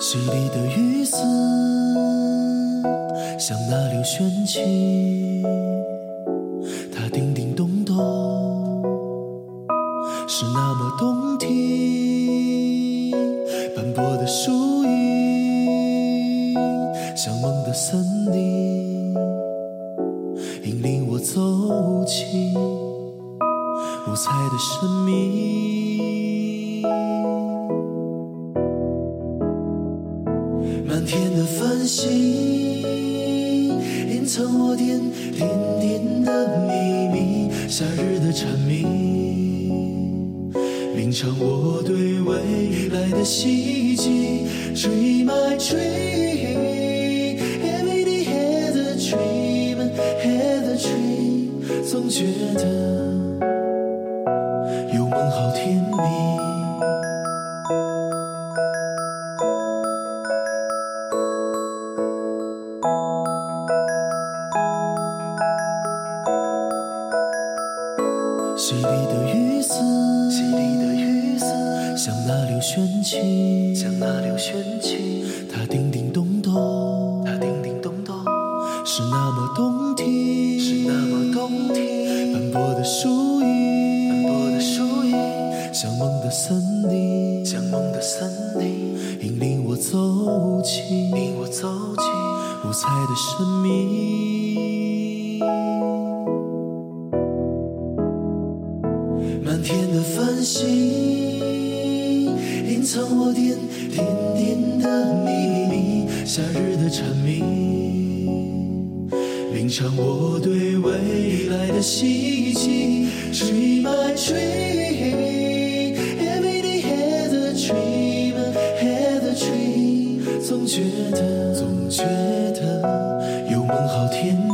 水里的雨丝像那流泉起，它叮叮咚咚，是那么动听。斑驳的树影像梦的森林，引领我走进五彩的生命。天的繁星，隐藏我点点点的秘密。夏日的蝉鸣，吟唱我对未来的希冀。Dream my dream, every day has a dream, had a dream，总觉得有梦好甜蜜。水里的雨丝，淅沥的雨丝，像那流泉起，像那流泉起，它叮叮咚咚，它叮叮咚咚，是那么动听，是那么动听。斑驳的树影，斑驳的树影，像梦的森林，像梦的森林，引领我走进引我走进五彩的生命。天的繁星，隐藏我点点点的秘密。夏日的蝉鸣，吟唱我对未来的希冀。Dream my dream, every day has a dream, had a dream，总觉得总觉得有梦好甜蜜。